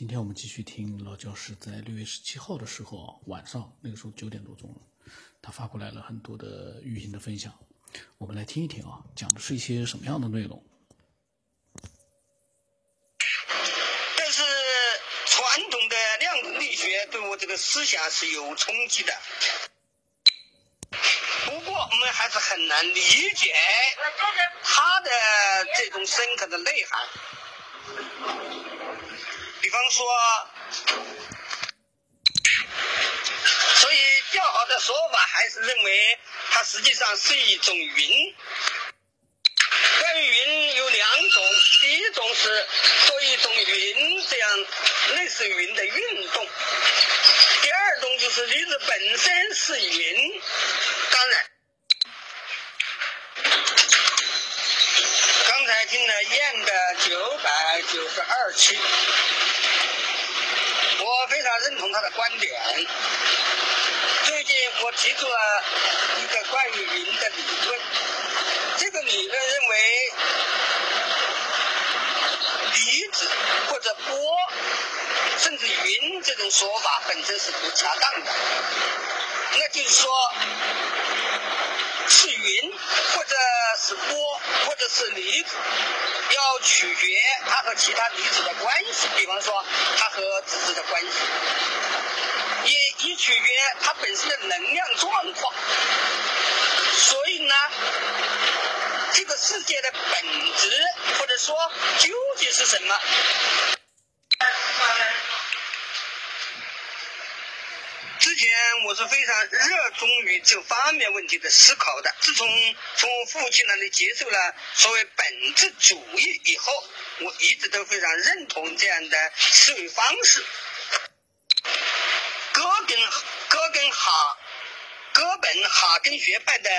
今天我们继续听老教师在六月十七号的时候啊，晚上那个时候九点多钟了，他发过来了很多的语音的分享，我们来听一听啊，讲的是一些什么样的内容？但是传统的量子力学对我这个思想是有冲击的。不过我们还是很难理解它的这种深刻的内涵。比方说，所以较好的说法还是认为它实际上是一种云。关于云有两种，第一种是做一种云这样类似云的运动，第二种就是粒子本身是云。当然，刚才听了燕的九百九十二期。我非常认同他的观点。最近我提出了一个关于云的理论，这个理论认为，离子或者波，甚至云这种说法本身是不恰当的。那就是说，是云，或者是波，或者是离子，要取决它和其他离子的关系。比方说，它和质子的关系，也以取决它本身的能量状况。所以呢，这个世界的本质，或者说究竟是什么？之前我是非常热衷于这方面问题的思考的。自从从父亲那里接受了所谓本质主义以后，我一直都非常认同这样的思维方式。哥本哥根哈哥本哈根学派的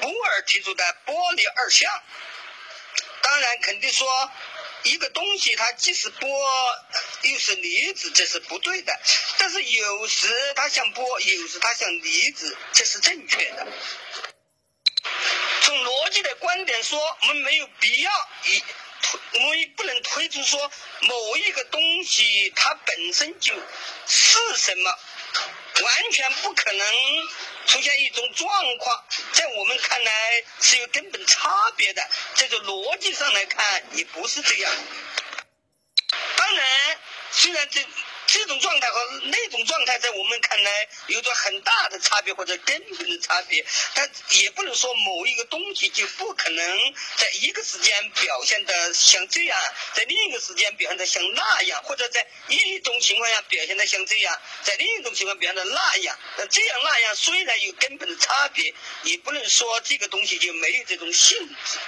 波尔提出的波粒二象，当然肯定说。一个东西它既是波又是离子，这是不对的。但是有时它像波，有时它像离子，这是正确的。从逻辑的观点说，我们没有必要以推，我们不能推出说某一个东西它本身就是什么。完全不可能出现一种状况，在我们看来是有根本差别的。这个逻辑上来看，也不是这样。虽然这。这种状态和那种状态在我们看来有着很大的差别或者根本的差别，但也不能说某一个东西就不可能在一个时间表现的像这样，在另一个时间表现的像那样，或者在一种情况下表现的像这样，在另一种情况表现的那样。那这样那样虽然有根本的差别，也不能说这个东西就没有这种性质。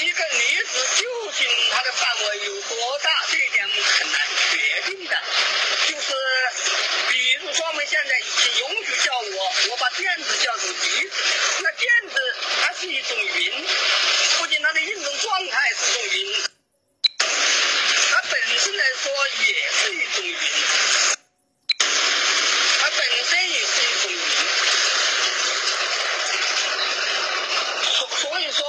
一个离子究竟它的范围有多大？这一点很难决定的。就是，比如说我们现在请允许叫我，我把电子叫做离子。那电子它是一种云，不仅它的运动状态是种云，它本身来说也是一种云。它本身也是一种云。所所以说。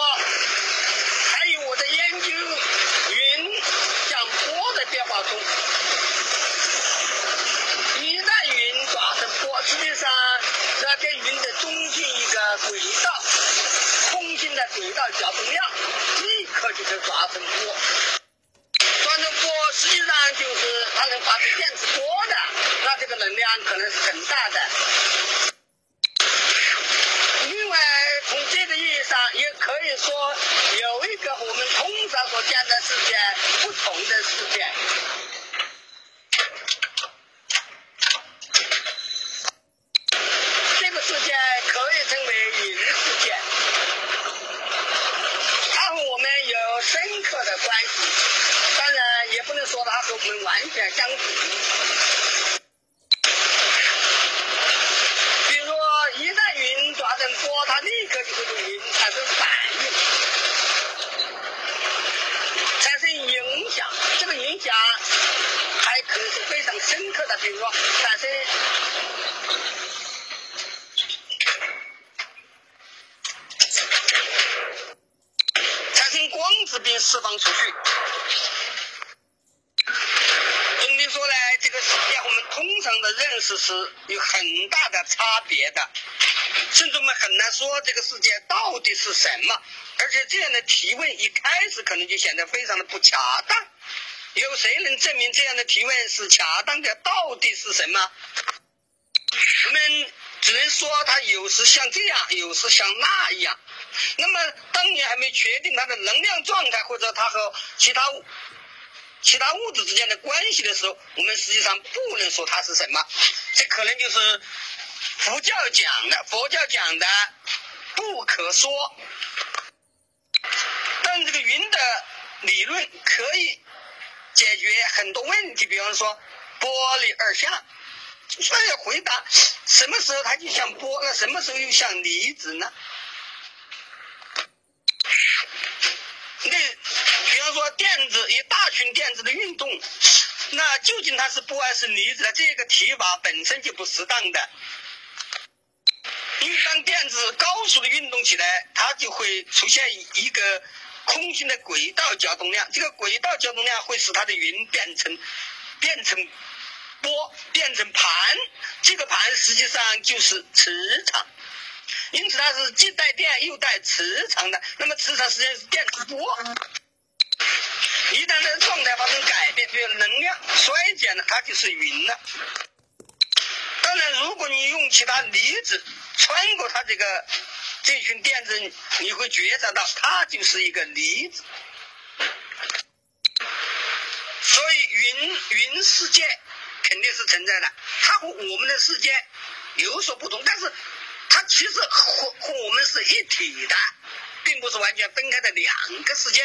中，一旦云抓成波，实际上要跟云的中心一个轨道，空心的。轨道角动量，立刻就可以抓成波。抓成波，实际上就是它能发出电磁波的，那这个能量可能是很大的。另外，从这个意义上，也可以说有一个我们通常所见的。世界不同的。世界。这个世界可以称为云世界，它和我们有深刻的关系，当然也不能说它和我们完全相同。波它立刻就会对云产生反应，产生影响。这个影响还可能是非常深刻的，比如说产生产生光子并释放出去。个世界我们通常的认识是有很大的差别的，甚至我们很难说这个世界到底是什么。而且这样的提问一开始可能就显得非常的不恰当。有谁能证明这样的提问是恰当的？到底是什么？我们只能说它有时像这样，有时像那样。那么，当你还没确定它的能量状态或者它和其他其他物质之间的关系的时候，我们实际上不能说它是什么。这可能就是佛教讲的，佛教讲的不可说。但这个云的理论可以解决很多问题，比方说波离二相。所以回答，什么时候它就像波，那什么时候又像离子呢？那比方说电子一大群电子的运动，那究竟它是波还是离子呢？这个提法本身就不适当的。因为当电子高速的运动起来，它就会出现一个空心的轨道角动量，这个轨道角动量会使它的云变成变成波，变成盘，这个盘实际上就是磁场，因此它是既带电又带磁场的。那么磁场实际上是电磁波，一旦它的状态发生改变，这个能量衰减了，它就是云了。当然，如果你用其他离子穿过它这个这群电子，你会觉察到它就是一个离子。所以，云云世界肯定是存在的，它和我们的世界有所不同，但是它其实和和我们是一体的，并不是完全分开的两个世界。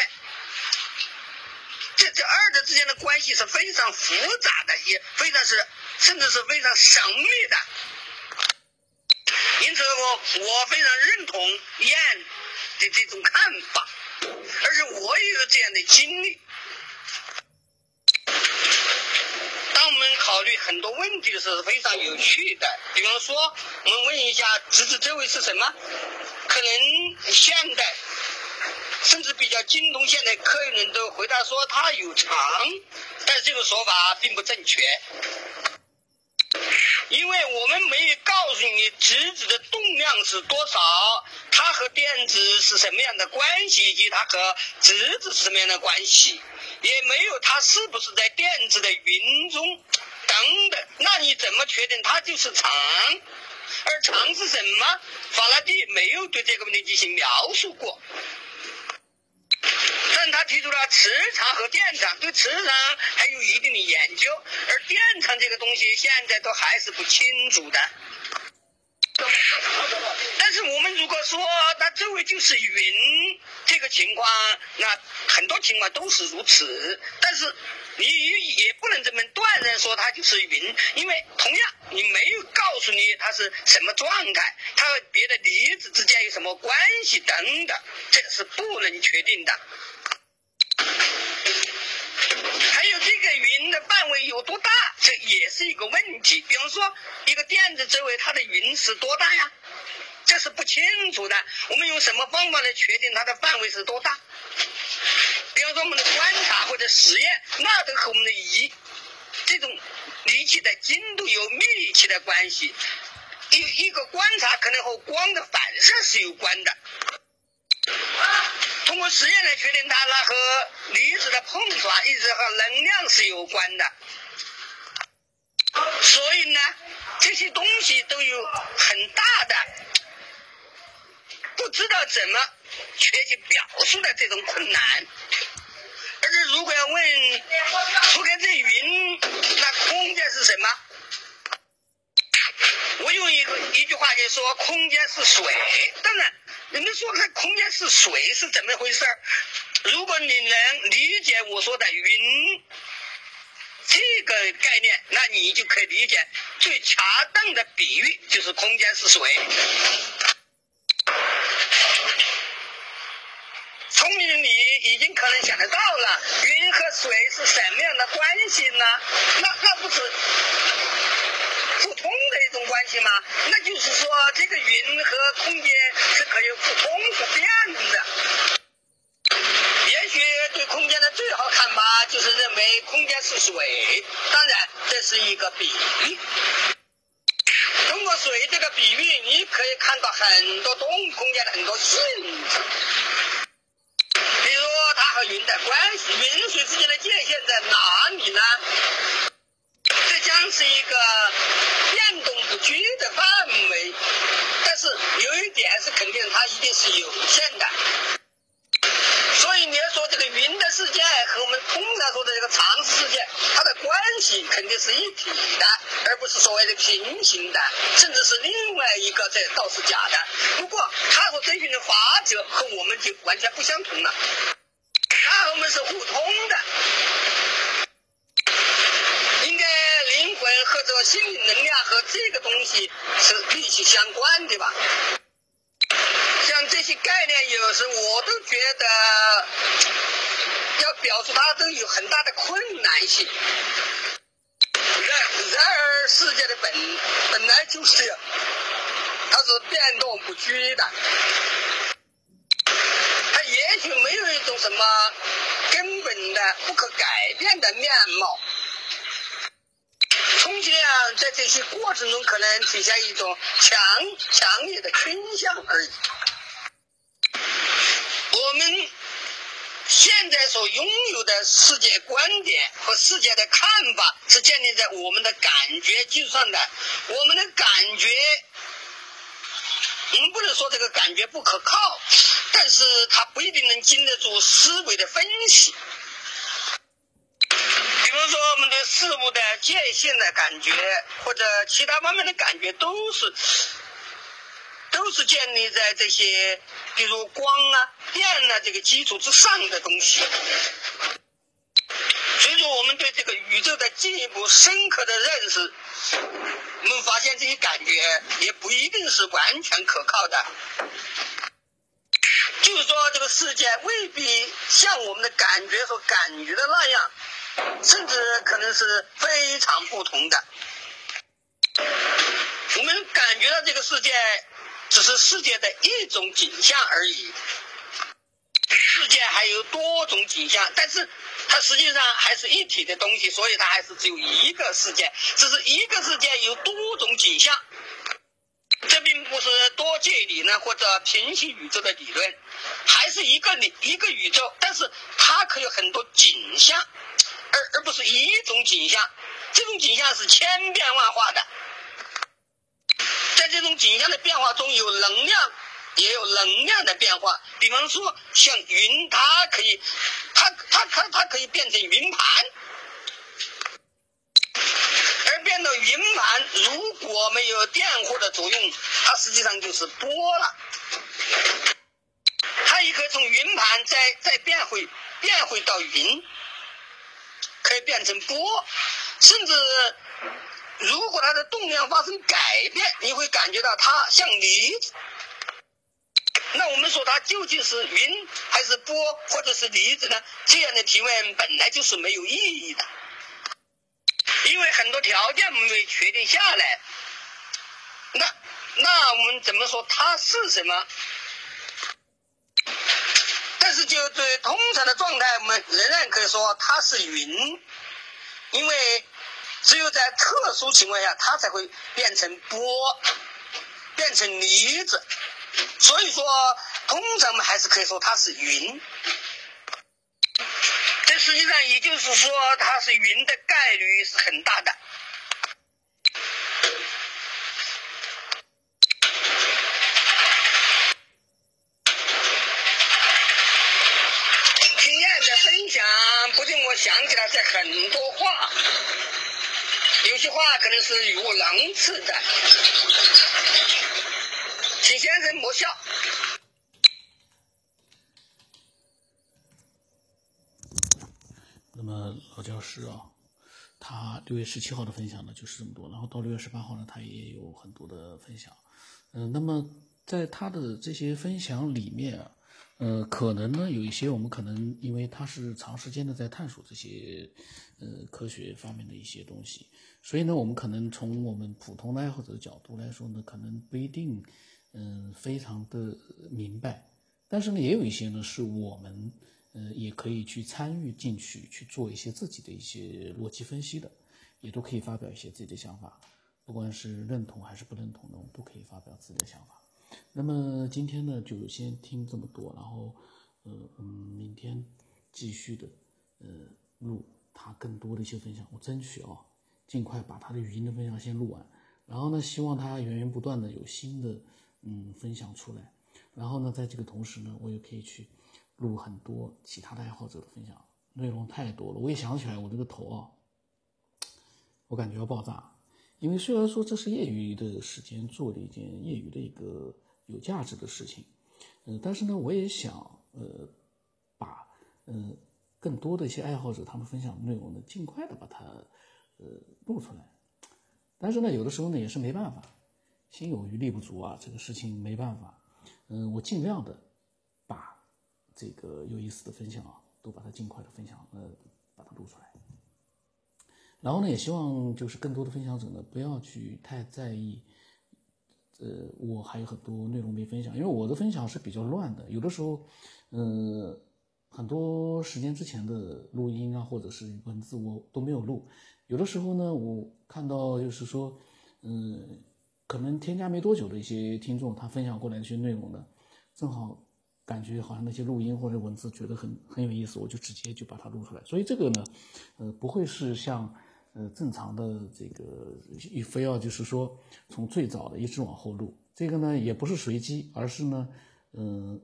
这这二者之间的关系是非常复杂的，也非常是。甚至是非常神秘的，因此我非常认同燕的这种看法，而且我也有这样的经历。当我们考虑很多问题的时候，是非常有趣的。比方说，我们问一下侄子这位是什么？可能现代甚至比较精通现代科学人都回答说他有长，但这个说法并不正确。因为我们没有告诉你质子的动量是多少，它和电子是什么样的关系，以及它和质子是什么样的关系，也没有它是不是在电子的云中等等。那你怎么确定它就是场？而场是什么？法拉第没有对这个问题进行描述过。提出了磁场和电场，对磁场还有一定的研究，而电场这个东西现在都还是不清楚的。但是我们如果说它周围就是云，这个情况，那很多情况都是如此。但是你也不能这么断然说它就是云，因为同样你没有告诉你它是什么状态，它和别的离子之间有什么关系等等，这个是不能确定的。这也是一个问题。比方说，一个电子周围它的云是多大呀？这是不清楚的。我们用什么方法来确定它的范围是多大？比方说，我们的观察或者实验，那都和我们的仪这种仪器的精度有密切的关系。一一个观察可能和光的反射是有关的。通过实验来确定它，那和离子的碰撞一直和能量是有关的。所以呢，这些东西都有很大的不知道怎么确切表述的这种困难。而且如果要问除开这云，那空间是什么？我用一个一句话就说，空间是水。当然。你们说它空间是水是怎么回事？如果你能理解我说的云这个概念，那你就可以理解最恰当的比喻就是空间是水。聪明的你已经可能想得到了，云和水是什么样的关系呢？那那不是互。通的一种关系吗？那就是说，这个云和空间是可以互通不变的。也许对空间的最好看法就是认空间是水，当然这是一个比喻。通过水这个比喻，你可以看到很多动空间的很多性质。比如它和云的关系，云水之间的界限在哪里呢？这将是一个变动不居的范围，但是有一点是肯定，它一定是有限的。这个云的世界和我们通常说的这个常识世界，它的关系肯定是一体的，而不是所谓的平行的，甚至是另外一个，这倒是假的。不过它所遵循的法则和我们就完全不相同了，它和我们是互通的。应该灵魂和这心灵能量和这个东西是密切相关的吧？这些概念，有时我都觉得要表述它都有很大的困难性。然然而，世界的本本来就是这样，它是变动不居的，它也许没有一种什么根本的、不可改变的面貌。充其量在这些过程中，可能体现一种强强烈的倾向而已。我们现在所拥有的世界观点和世界的看法，是建立在我们的感觉基础上的。我们的感觉，我们不能说这个感觉不可靠，但是它不一定能经得住思维的分析。比如说，我们对事物的界限的感觉，或者其他方面的感觉，都是都是建立在这些，比如光啊、电啊这个基础之上的东西。所以说，我们对这个宇宙的进一步深刻的认识，我们发现这些感觉也不一定是完全可靠的。就是说，这个世界未必像我们的感觉所感觉的那样。甚至可能是非常不同的。我们感觉到这个世界只是世界的一种景象而已，世界还有多种景象，但是它实际上还是一体的东西，所以它还是只有一个世界。只是一个世界有多种景象，这并不是多界理论或者平行宇宙的理论，还是一个理一个宇宙，但是它可有很多景象。而而不是一种景象，这种景象是千变万化的，这种景象的变化中有能量，也有能量的变化。比方说，像云，它可以，它它它它可以变成云盘，而变到云盘，如果没有电荷的作用，它实际上就是波了。它也可以从云盘再再变回变回到云。可以变成波，甚至如果它的动量发生改变，你会感觉到它像离子。那我们说它究竟是云还是波，或者是离子呢？这样的提问本来就是没有意义的，因为很多条件没确定下来。那那我们怎么说它是什么？但是，就对通常的状态，我们仍然可以说它是云，因为只有在特殊情况下，它才会变成波，变成离子。所以说，通常我们还是可以说它是云。这实际上也就是说，它是云的概率是很大的。想起来这很多话，有些话可能是语无伦次的，请先生莫笑。那么老教师啊，他六月十七号的分享呢就是这么多，然后到六月十八号呢，他也有很多的分享。嗯，那么在他的这些分享里面啊。呃，可能呢，有一些我们可能因为他是长时间的在探索这些呃科学方面的一些东西，所以呢，我们可能从我们普通的爱好者的角度来说呢，可能不一定嗯非常的明白。但是呢，也有一些呢是我们呃，也可以去参与进去去做一些自己的一些逻辑分析的，也都可以发表一些自己的想法，不管是认同还是不认同的，我们都可以发表自己的想法。那么今天呢，就先听这么多，然后，呃，嗯，明天继续的，呃，录他更多的一些分享，我争取啊，尽快把他的语音的分享先录完，然后呢，希望他源源不断的有新的，嗯，分享出来，然后呢，在这个同时呢，我也可以去。录很多其他的爱好者的分享，内容太多了。我也想起来，我这个头啊，我感觉要爆炸。因为虽然说这是业余的时间做的一件业余的一个有价值的事情，呃，但是呢，我也想呃，把呃更多的一些爱好者他们分享的内容呢，尽快的把它呃录出来。但是呢，有的时候呢也是没办法，心有余力不足啊，这个事情没办法。嗯，我尽量的把。这个有意思的分享啊，都把它尽快的分享，呃，把它录出来。然后呢，也希望就是更多的分享者呢，不要去太在意，呃，我还有很多内容没分享，因为我的分享是比较乱的，有的时候，呃，很多时间之前的录音啊，或者是文字我都没有录。有的时候呢，我看到就是说，嗯，可能添加没多久的一些听众，他分享过来一些内容呢，正好。感觉好像那些录音或者文字觉得很很有意思，我就直接就把它录出来。所以这个呢，呃，不会是像呃正常的这个非要就是说从最早的一直往后录。这个呢也不是随机，而是呢，嗯，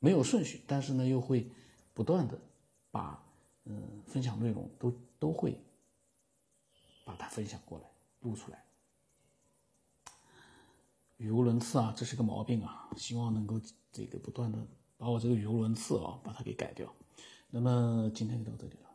没有顺序，但是呢又会不断的把嗯分享内容都都会把它分享过来录出来。语无伦次啊，这是个毛病啊，希望能够这个不断的把我这个语无伦次啊，把它给改掉。那么今天就到这里了。